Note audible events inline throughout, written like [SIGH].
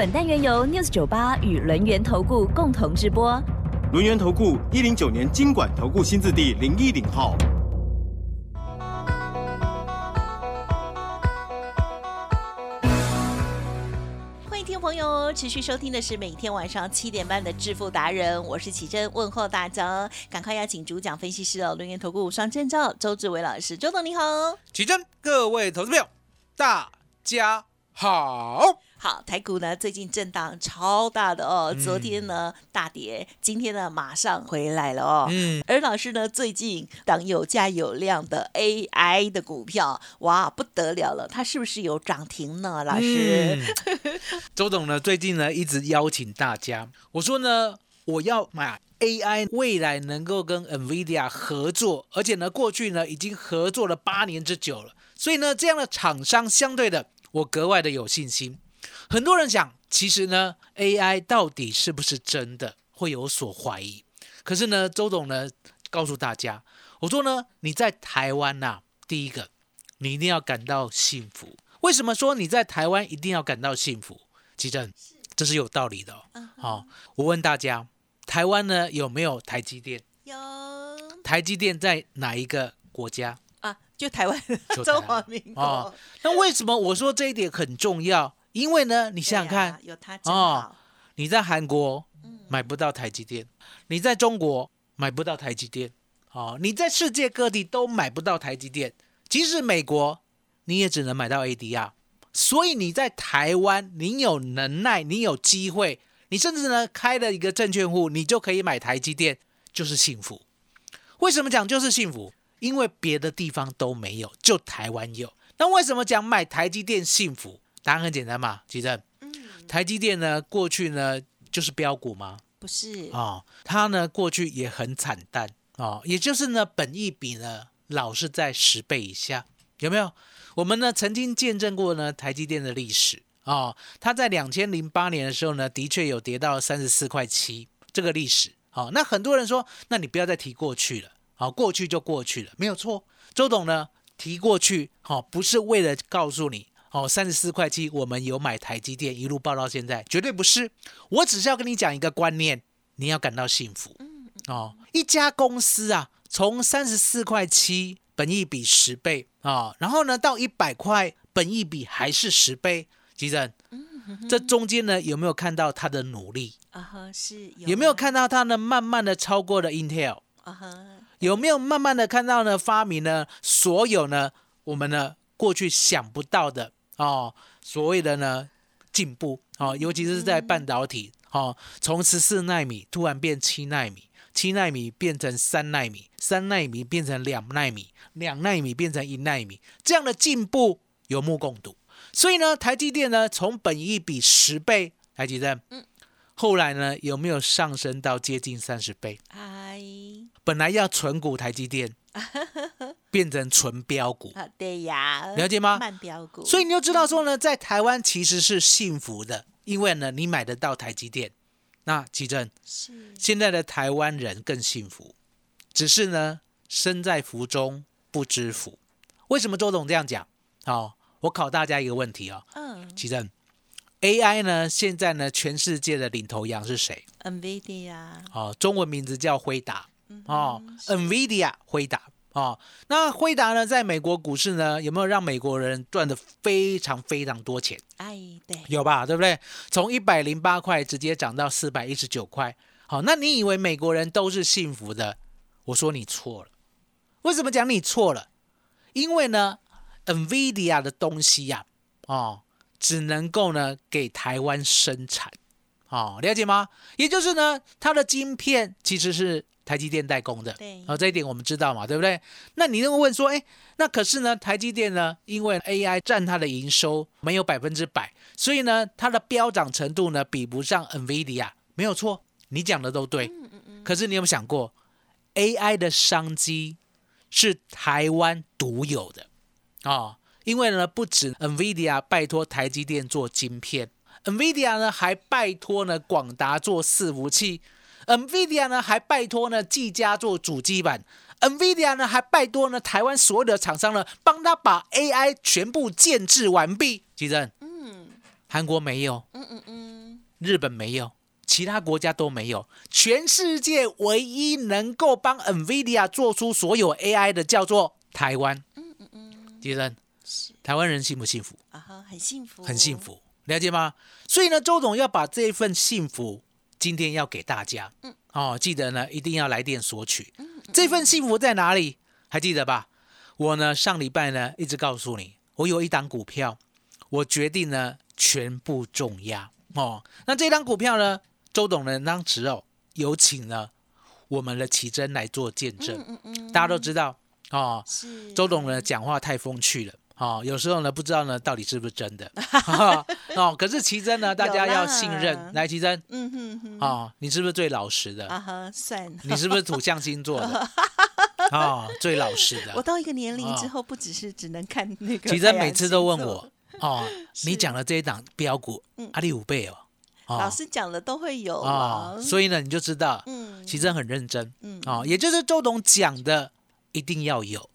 本单元由 News 九八与轮源投顾共同直播。轮源投顾一零九年经管投顾新字第零一零号。欢迎听众朋友持续收听的是每天晚上七点半的致富达人，我是启珍，问候大家，赶快邀请主讲分析师哦，轮源投顾双证照周志伟老师，周董你好。启真，各位投资朋友，大家好。好，台股呢最近震荡超大的哦，昨天呢大跌，今天呢马上回来了哦。嗯，而老师呢最近当有价有量的 AI 的股票，哇不得了了，它是不是有涨停呢？老师，[LAUGHS] 周董呢最近呢一直邀请大家，我说呢我要买 AI，未来能够跟 NVIDIA 合作，而且呢过去呢已经合作了八年之久了，所以呢这样的厂商相对的我格外的有信心。很多人想，其实呢，AI 到底是不是真的，会有所怀疑。可是呢，周董呢告诉大家，我说呢，你在台湾呐，第一个，你一定要感到幸福。为什么说你在台湾一定要感到幸福？其正，这是有道理的。好，我问大家，台湾呢有没有台积电？有。台积电在哪一个国家？啊，就台湾，中华民国。那为什么我说这一点很重要？因为呢，你想想看，有它哦，你在韩国买不到台积电，你在中国买不到台积电，哦，你在世界各地都买不到台积电，即使美国你也只能买到 ADR。所以你在台湾，你有能耐，你有机会，你甚至呢开了一个证券户，你就可以买台积电，就是幸福。为什么讲就是幸福？因为别的地方都没有，就台湾有。那为什么讲买台积电幸福？答案很简单嘛，其实，嗯，台积电呢，过去呢就是标股吗？不是啊，它呢过去也很惨淡啊，也就是呢本益比呢老是在十倍以下，有没有？我们呢曾经见证过呢台积电的历史啊，它在两千零八年的时候呢，的确有跌到三十四块七这个历史。好，那很多人说，那你不要再提过去了，好，过去就过去了，没有错。周董呢提过去，好，不是为了告诉你。哦，三十四块七，我们有买台积电，一路报到现在，绝对不是。我只是要跟你讲一个观念，你要感到幸福。哦，一家公司啊，从三十四块七，本益比十倍啊，然后呢到一百块，本益比还是十倍，其实，这中间呢有没有看到他的努力？啊哈，是。有没有看到他呢慢慢的超过了 Intel？啊哈，有没有慢慢的看到呢发明呢所有呢我们呢过去想不到的？哦，所谓的呢进步哦，尤其是在半导体哦，从十四纳米突然变七纳米，七纳米变成三纳米，三纳米变成两纳米，两纳米变成一纳米，这样的进步有目共睹。所以呢，台积电呢从本一比十倍，台积电，嗯，后来呢有没有上升到接近三十倍？哎，本来要纯股台积电。[LAUGHS] 变成纯标股啊，对呀，了解吗？慢标股，所以你就知道说呢，在台湾其实是幸福的，因为呢，你买得到台积电。那奇正是现在的台湾人更幸福，只是呢，身在福中不知福。为什么周董这样讲？好，我考大家一个问题哦。嗯，奇正，AI 呢，现在呢，全世界的领头羊是谁？NVIDIA。哦，中文名字叫辉达。哦，NVIDIA 辉达哦，那辉达呢，在美国股市呢，有没有让美国人赚的非常非常多钱？哎，对，有吧，对不对？从一百零八块直接涨到四百一十九块。好，那你以为美国人都是幸福的？我说你错了。为什么讲你错了？因为呢，NVIDIA 的东西呀，哦，只能够呢给台湾生产。哦，了解吗？也就是呢，它的晶片其实是台积电代工的，对哦，这一点我们知道嘛，对不对？那你又问说，哎，那可是呢，台积电呢，因为 AI 占它的营收没有百分之百，所以呢，它的飙涨程度呢比不上 NVIDIA，没有错，你讲的都对。可是你有没有想过，AI 的商机是台湾独有的哦？因为呢，不止 NVIDIA 拜托台积电做晶片，NVIDIA 呢还拜托呢广达做伺服器，NVIDIA 呢还拜托呢技嘉做主机板，NVIDIA 呢还拜托呢台湾所有的厂商呢帮他把 AI 全部建制完毕。吉正，嗯韩国没有，嗯嗯嗯，日本没有，其他国家都没有，全世界唯一能够帮 NVIDIA 做出所有 AI 的叫做台湾。嗯嗯嗯，吉正，是台湾人幸不幸福？啊哈，很幸福，很幸，福，了解吗？所以呢，周总要把这一份幸福今天要给大家。嗯哦，记得呢一定要来电索取。这份幸福在哪里？还记得吧？我呢上礼拜呢一直告诉你，我有一档股票，我决定呢全部重压哦。那这档股票呢，周董呢当时哦有请了我们的奇珍来做见证。嗯嗯嗯，大家都知道哦，是周董呢讲话太风趣了。哦，有时候呢不知道呢到底是不是真的。[LAUGHS] [LAUGHS] 哦，可是奇珍呢，大家要信任。来，奇珍。嗯哼哼，哦，你是不是最老实的？[LAUGHS] 啊哈，算，你是不是土象星座的？哦，最老实的。我到一个年龄哦之后，不只是只能看那个，奇珍每次都问我，哦，你讲的这一档标股嗯，阿里五倍哦，哦。老师讲的都会有哦，啊，所以呢你就知道，嗯。奇珍很认真。嗯。哦，也就是周董讲的一定要有，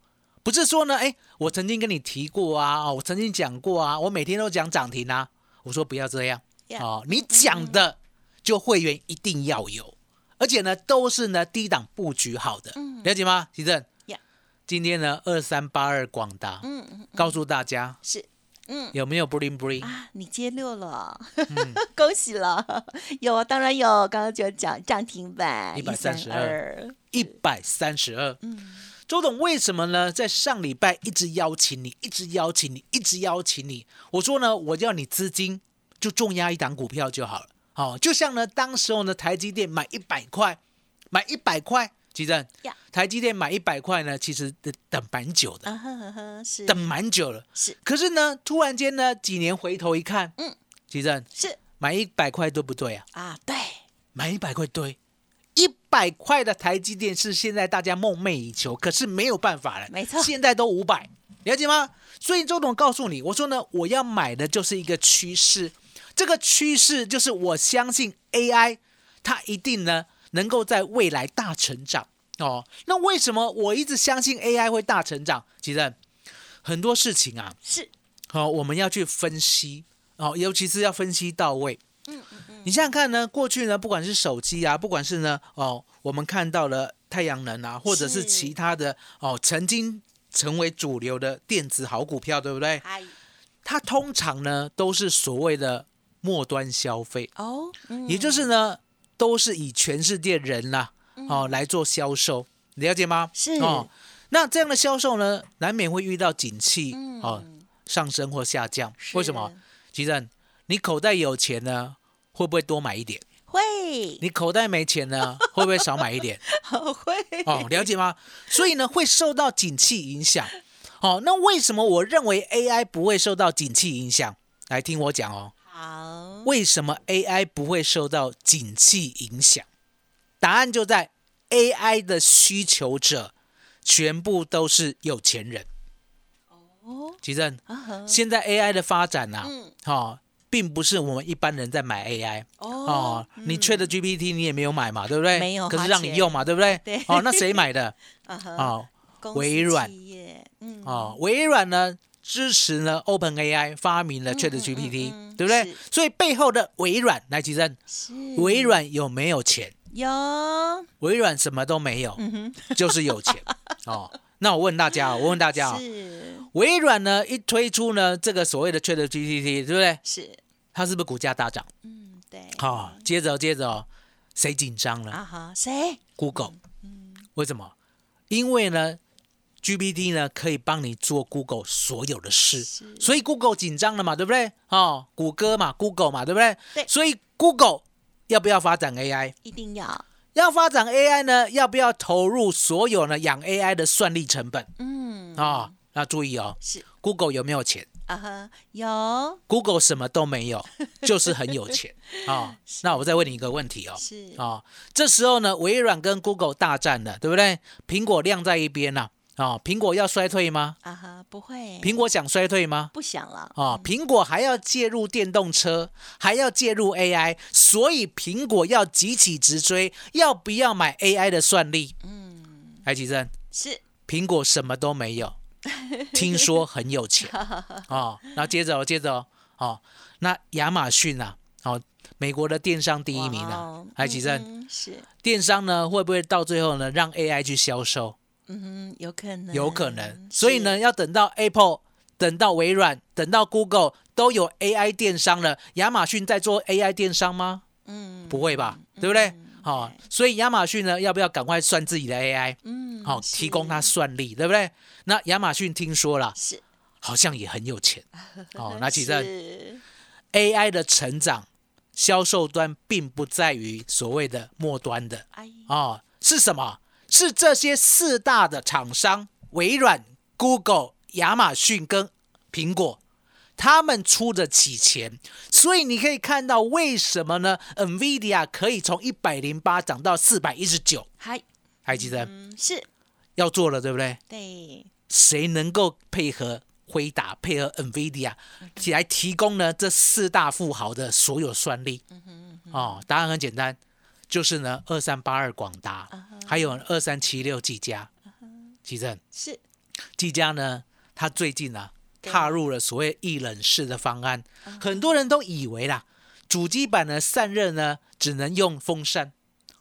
不是说呢，哎，我曾经跟你提过啊，哦，我曾经讲过啊，我每天都讲涨停啊，我说不要这样。哦，你讲的就会员一定要有，而且呢都是呢低档布局好的，嗯。了解吗？奇珍 Yeah 今天呢二三八二广达，嗯嗯告诉大家。是。嗯。有没有 bling bling？啊，你接六了，嗯。[LAUGHS] 恭喜了！有啊，当然有，刚刚就讲涨停板132二，一百三十二。嗯，周董为什么呢？在上礼拜一直邀请你，一直邀请你，一直邀请你。我说呢，我要你资金就重压一档股票就好了。好、就像呢，当时候呢，台积电买一百块，买一百块，吉正呀，台积电买一百块呢，其实等等蛮久的，等蛮久了。是可是呢，突然间呢，几年回头一看，嗯，吉正是买一百块对不对啊？啊，对，买一百块对，一百块的台积电是现在大家梦寐以求，可是没有办法了。没错现在都五百，了解吗？所以周董告诉你，我说呢，我要买的就是一个趋势，这个趋势就是我相信 AI 它一定呢能够在未来大成长哦。那为什么我一直相信 AI 会大成长？其实很多事情啊，是好、我们要去分析哦，尤其是要分析到位。嗯嗯你想想看呢，过去呢，不管是手机啊，不管是呢，哦，我们看到了太阳能啊，或者是是其他的哦，曾经成为主流的电子好股票，对不对？它通常呢都是所谓的末端消费，哦，嗯也就是呢都是以全世界人呐、哦来做销售，了解吗？是哦，那这样的销售呢，难免会遇到景气嗯哦上升或下降，为什么？吉正，你口袋有钱呢，会不会多买一点？会你口袋没钱呢，[LAUGHS] 会不会少买一点？会哦，了解吗？所以呢，会受到景气影响。哦，那为什么我认为 AI 不会受到景气影响？来听我讲哦，好，为什么 AI 不会受到景气影响？答案就在 AI 的需求者全部都是有钱人。哦，吉正，现在 AI 的发展呐、啊，嗯哦，并不是我们一般人在买 AI 哦哦，你 Chat GPT 你也没有买嘛，对不对？没有可是让你用嘛，对不对？对哦，那谁买的？[LAUGHS] 啊哈，哦微软嗯，哦，微软呢支持呢 Open AI 发明了嗯 Chat 嗯 GPT，、嗯嗯对不对？所以背后的微软来提升，是微软有没有钱？有，微软什么都没有，嗯，[LAUGHS] 就是有钱哦。那我问大家哦，我问大家哦，是微软呢一推出呢这个所谓的 Chat GPT，对不对？是，它是不是股价大涨？嗯，对，好、接着接着哦，谁紧张了、啊哈，谁？g o o g l e 嗯，为什么？因为呢，GPT 呢可以帮你做 Google 所有的事，所以 Google 紧张了嘛，对不对？哦，谷歌嘛，Google 嘛，对不对？对所以 Google 要不要发展 AI？一定要，要发展 AI 呢，要不要投入所有呢养 AI 的算力成本嗯，啊、那注意哦是，Google 有没有钱啊哈，有？Google 什么都没有，就是很有钱。[LAUGHS] 啊、那我再问你一个问题哦，是。啊、这时候呢，微软跟 Google 大战了，对不对？苹果晾在一边了啊、苹果要衰退吗？啊哈，不会，苹果想衰退吗？不想了，啊、苹果还要介入电动车，还要介入 AI，所以苹果要急起直追，要不要买 AI 的算力？嗯，台积电，是。苹果什么都没有，听说很有钱。[LAUGHS] 哦。然后接着哦，接着哦，哦，那亚马逊啊，哦，美国的电商第一名啊哇哦，台积电，嗯哼是，电商呢会不会到最后呢让 AI 去销售？嗯哼，有可能，有可能，所以呢，要等到 Apple、等到微软、等到 Google 都有 AI 电商了，亚马逊在做 AI 电商吗？嗯，不会吧，对不对？嗯好、所以亚马逊呢，要不要赶快算自己的 AI？嗯，好、是提供它算力，对不对？那亚马逊听说了，是，好像也很有钱。[LAUGHS] 哦，那其实 AI 的成长，销售端并不在于所谓的末端的哎，哦，是什么？是这些四大的厂商，微软、Google、亚马逊跟苹果，他们出得起钱，所以你可以看到为什么呢？NVIDIA 可以从一百零八涨到四百一十九，嗨，还记得？嗯，是。要做了，对不对？对，谁能够配合辉达、配合 NVIDIA 来提供呢这四大富豪的所有算力？哦，答案很简单，就是呢二三八二广达，还有二三七六技嘉。奇正，是。技嘉呢，它最近啊对踏入了所谓一冷式的方案，很多人都以为啦，主机板的散热呢只能用风扇，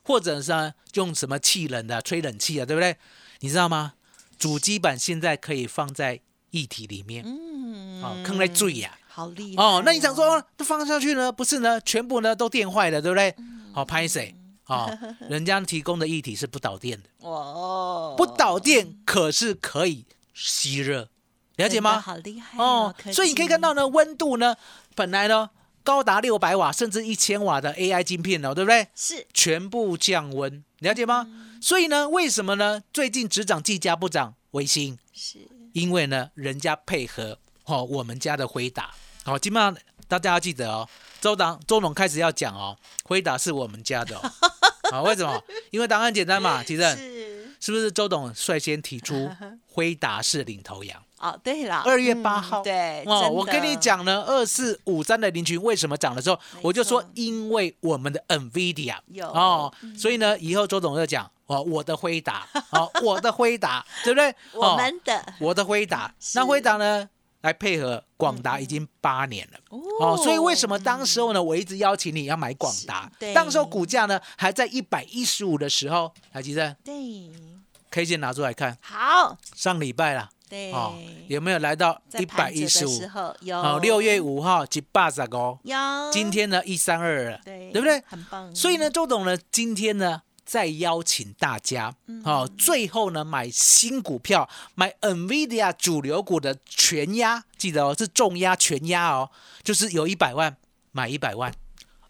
或者是呢用什么气冷的吹冷气啊，对不对？你知道吗？主机板现在可以放在液体里面，嗯，哦，坑在最呀。好厉害哦，那你想说，那放下去呢？不是呢，全部呢都电坏了，对不对？好、拍谁？哦，人家提供的液体是不导电的，哦，不导电可是可以吸热，了解吗？好厉害哦科，所以你可以看到呢，温度呢本来呢高达六百瓦甚至一千瓦的 AI 晶片哦，对不对？是全部降温，了解吗？所以呢，为什么呢？最近只涨技嘉不涨微星？是因为呢，人家配合哦，我们家的辉达，好、基本上大家要记得哦，周党周董开始要讲哦，辉达是我们家的哦，好、[LAUGHS] 为什么？因为答案简单嘛，其实是是不是周董率先提出辉达是领头羊？哦，对了，二月嗯8号。对，哦，我跟你的，讲呢，二四五三的林群为什么涨的时候，我就说因为我们的 NVIDIA 有哦，所以呢，以后周董就讲哦，我的辉达，哦，[LAUGHS] 我的辉达，对不对？[LAUGHS] 我哦们的。我的辉达，那辉达呢来配合广达已经八年了。哦，所以为什么当时候呢，我一直邀请你要买广达？当时候股价呢还在一百一十五的时候，还记得对，K 线拿出来看，好，上礼拜啦，对，哦，有没有来到一百一十五？有，哦，六月五号几八十个，有，今天呢一三二了，对对不对？很棒，所以呢，周董呢今天呢再邀请大家，嗯。哦，最后呢买新股票，买 NVIDIA 主流股的全压，记得哦是重压全压哦，就是有一百万买一百万，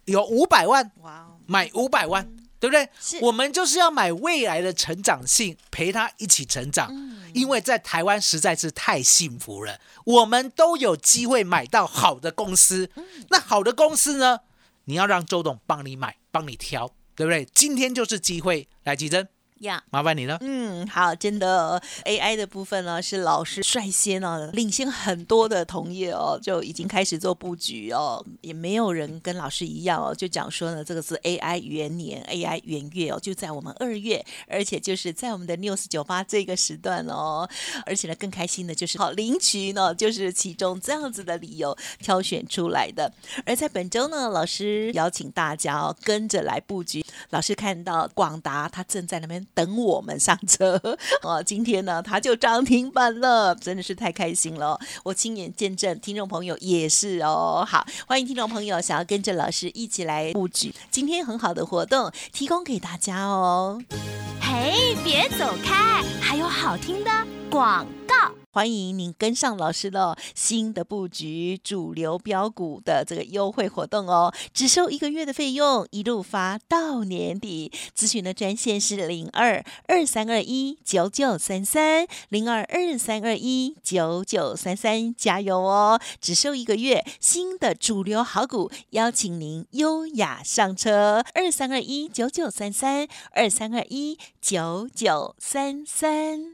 有五百万哇哦，买五百万，对不对？我们就是要买未来的成长性，陪他一起成长。嗯因为在台湾实在是太幸福了，我们都有机会买到好的公司。嗯那好的公司呢，你要让周董帮你买，帮你挑，对不对？今天就是机会，来，吉珍，呀。麻烦你了。嗯，好，真的 AI 的部分呢，是老师率先哦，领先很多的同业哦，就已经开始做布局哦，也没有人跟老师一样哦，就讲说呢，这个是 AI 元年，AI 元月哦，就在我们二月，而且就是在我们的 News 九八这个时段哦，而且呢，更开心的就是好领取呢，就是其中这样子的理由挑选出来的。而在本周呢，老师邀请大家哦，跟着来布局。老师看到广达，他正在那边等我们上车 [LAUGHS] 哦。今天呢，它就涨停板了，真的是太开心了。我亲眼见证，听众朋友也是哦。好，欢迎听众朋友想要跟着老师一起来布局，今天很好的活动提供给大家哦。嘿，别走开，还有好听的广。欢迎您跟上老师的新的布局主流标股的这个优惠活动哦，只收一个月的费用，一路发到年底。咨询的专线是零二二三二一九九三三零二二三二一九九三三，加油哦！只收一个月，新的主流好股，邀请您优雅上车。二三二一九九三三二三二一九九三三。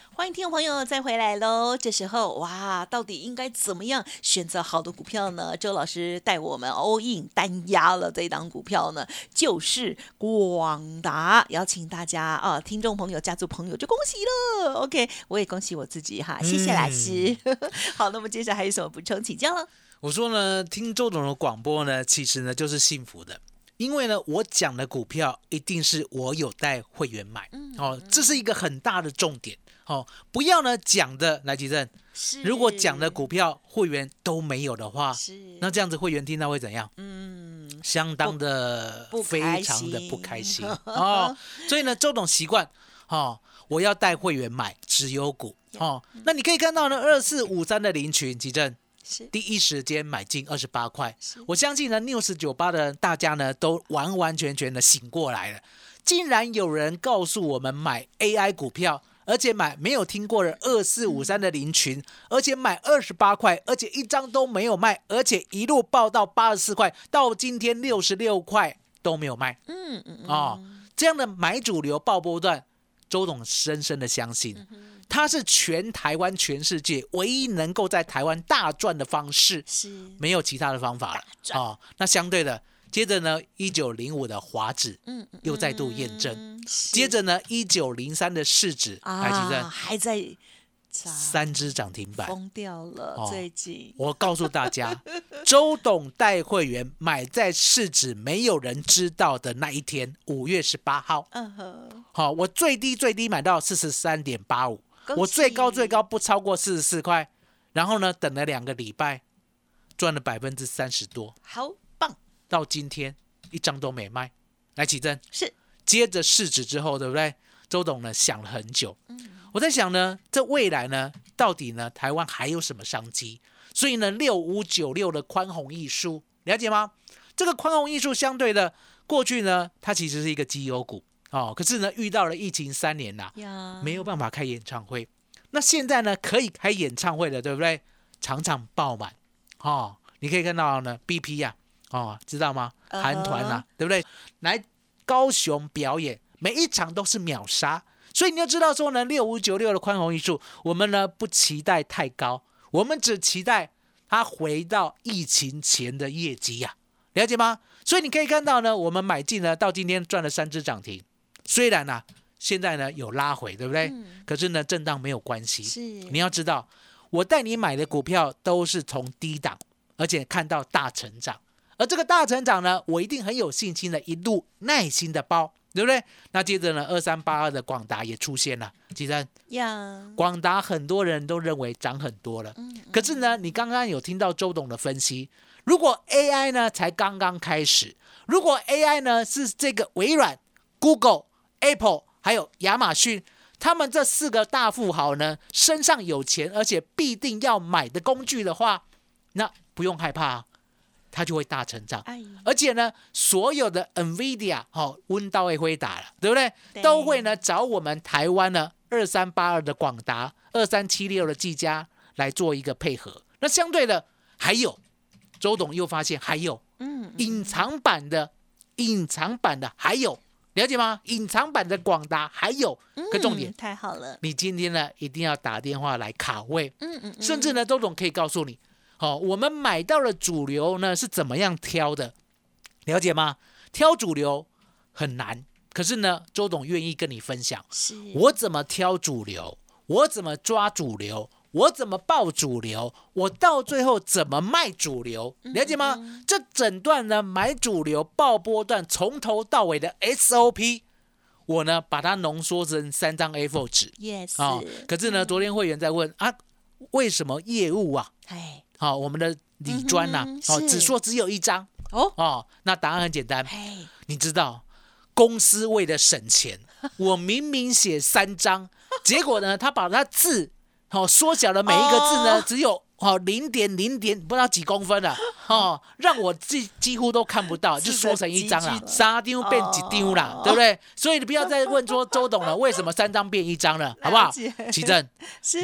欢迎听众朋友再回来喽！这时候哇，到底应该怎么样选择好的股票呢？周老师带我们 all in 单压了这档股票呢，就是广达。邀请大家啊，听众朋友、家族朋友就恭喜了。OK，我也恭喜我自己哈，谢谢老师。[LAUGHS] 好，那么接下来还有什么补充请教了？我说呢，听周董的广播呢，其实呢就是幸福的，因为呢，我讲的股票一定是我有带会员买，哦，这是一个很大的重点。哦，不要呢讲的来吉正，是如果讲的股票会员都没有的话，是那这样子会员听到会怎样？嗯，相当的非常的不心开心 [LAUGHS] 哦。所以呢，周董习惯哦，我要带会员买直优股哦。那你可以看到呢，二四五三的林群吉正是第一时间买进二十八块，我相信呢，news 九八的大家呢都完完全全的醒过来了。竟然有人告诉我们买 AI 股票，而且买没有听过的二四五三的林群，而且买二十八块，而且一张都没有卖，而且一路报到八十四块，到今天六十六块都没有卖嗯嗯嗯哦。这样的买主流爆波段，周董深深的相信，它是全台湾、全世界唯一能够在台湾大赚的方式。是没有其他的方法了赚哦。那相对的，接着呢，一九零五的华指嗯嗯又再度验证，嗯接着呢，一九零三的市指台积啊电还在三只涨停板。疯掉了，哦最近我告诉大家，[LAUGHS] 周董带会员买在市指没有人知道的那一天，五月十八号。嗯哼，好、我最低最低买到四十三点八五，我最高最高不超过四十四块。然后呢，等了两个礼拜，赚了百分之三十多。好棒，到今天一张都没卖。来，启正，是接着市值之后，对不对？周董呢想了很久，我在想呢，这未来呢，到底呢台湾还有什么商机？所以呢，六五九六的宽宏艺术，了解吗？这个宽宏艺术相对的过去呢，它其实是一个绩优股哦，可是呢遇到了疫情三年呐、呀，没有办法开演唱会。那现在呢，可以开演唱会了，对不对？场场爆满哦。你可以看到呢，BP 呀、哦，知道吗？韩团呐、对不对？来高雄表演，每一场都是秒杀。所以你要知道说呢，六五九六的宽宏艺术，我们呢不期待太高，我们只期待它回到疫情前的业绩呀、了解吗？所以你可以看到呢，我们买进呢，到今天赚了三只涨停，虽然呢、现在呢有拉回，对不对？嗯可是呢，震荡没有关系。是你要知道，我带你买的股票都是从低档，而且看到大成长。而这个大成长呢，我一定很有信心的，一路耐心的包，对不对？那接着呢，二三八二的广达也出现了，其实呀，广达很多人都认为涨很多了，嗯可是呢，你刚刚有听到周董的分析，如果 AI 呢才刚刚开始，如果 AI 呢是这个微软、Google、Apple 还有亚马逊，他们这四个大富豪呢身上有钱，而且必定要买的工具的话，那不用害怕、啊，它就会大成长。哎，而且呢，所有的 NVIDIA 哦，温刀也会打了，对不对？对都会呢找我们台湾呢二三八二的广达、二三七六的技嘉来做一个配合。那相对的还有，周董又发现还有嗯，隐藏版的，隐藏版的还有，了解吗？隐藏版的广达还有个重点嗯，太好了，你今天呢一定要打电话来卡位，嗯嗯，嗯甚至呢，周总可以告诉你，哦，我们买到了主流呢是怎么样挑的，了解吗？挑主流很难，可是呢，周董愿意跟你分享，是。我怎么挑主流，我怎么抓主流，我怎么报主流，我到最后怎么卖主流，了解吗？这整段呢买主流报波段从头到尾的 SOP，我呢把它浓缩成三张 A4 纸。，yes，啊、可是呢，昨天会员在问啊，为什么业务啊，哎，好、我们的理专呐、嗯哦，只说只有一张哦，哦，那答案很简单，哎，你知道，公司为了省钱，我明明写三张，结果呢，他把他字哦缩小了每一个字呢，哦只有哦零点零点不知道几公分了哦，让我几几乎都看不到，就缩成一张了三丢变几丢啦，哦对不对？所以你不要再问说周董了，为什么三张变一张了，好不好？奇正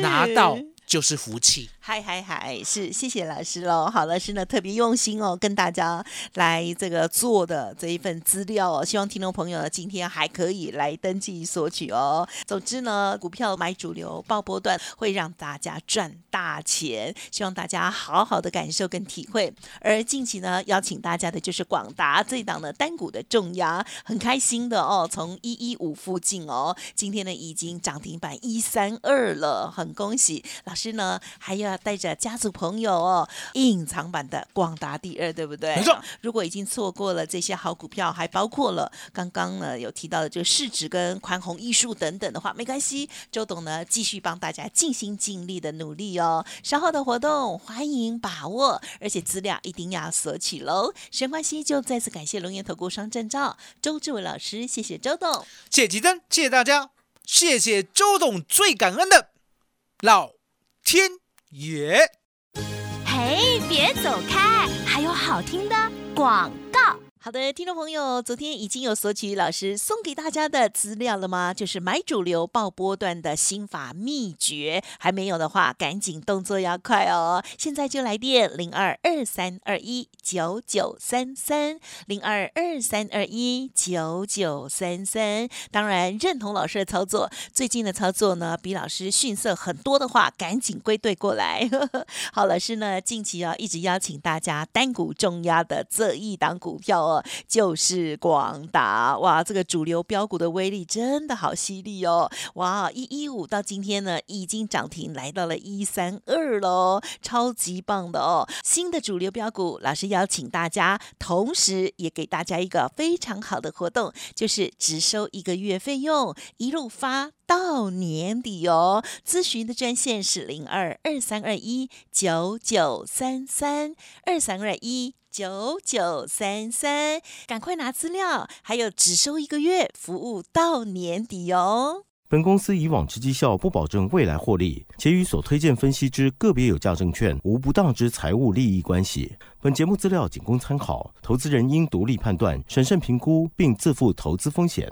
拿到就是福气。嗨嗨嗨，是谢谢老师喽。好，老师呢特别用心哦，跟大家来这个做的这一份资料哦，希望听众朋友呢今天还可以来登记索取哦。总之呢，股票买主流报波段会让大家赚大钱，希望大家好好的感受跟体会。而近期呢，邀请大家的就是广达这一档的单股的重压，很开心的哦，从一一五附近哦，今天呢已经涨停板一三二了，很恭喜老师呢，还要带着家族朋友哦，隐藏版的广达第二，对不对？没错。如果已经错过了这些好股票，还包括了刚刚呢有提到的这个市值跟宽宏艺术等等的话，没关系，周董呢继续帮大家尽心尽力的努力哦。稍后的活动欢迎把握，而且资料一定要索取喽。时间关系，就再次感谢龙岩投顾双证照周志伟老师，谢谢周董。谢谢吉珍，谢谢大家，谢谢周董，最感恩的老天也。嘿，别走开，还有好听的广告。好的，听众朋友，昨天已经有索取老师送给大家的资料了吗？就是买主流报波段的心法秘诀，还没有的话，赶紧动作要快哦！现在就来电零二二三二一九九三三零二二三二一九九三三。当然，认同老师的操作，最近的操作呢比老师逊色很多的话，赶紧归队过来。[LAUGHS] 好，老师呢近期啊一直邀请大家单股重压的这一档股票哦，就是广达。哇，这个主流标股的威力真的好犀利哦！哇，一一五到今天呢已经涨停来到了一三二喽，超级棒的哦！新的主流标股，老师邀请大家，同时也给大家一个非常好的活动，就是只收一个月费用，一路发。到年底哦，咨询的专线是零二二三二一九九三三二三二一九九三三，赶快拿资料，还有只收一个月，服务到年底哦。本公司以往之绩效不保证未来获利，且与所推荐分析之个别有价证券无不当之财务利益关系。本节目资料仅供参考，投资人应独立判断、审慎评估，并自负投资风险。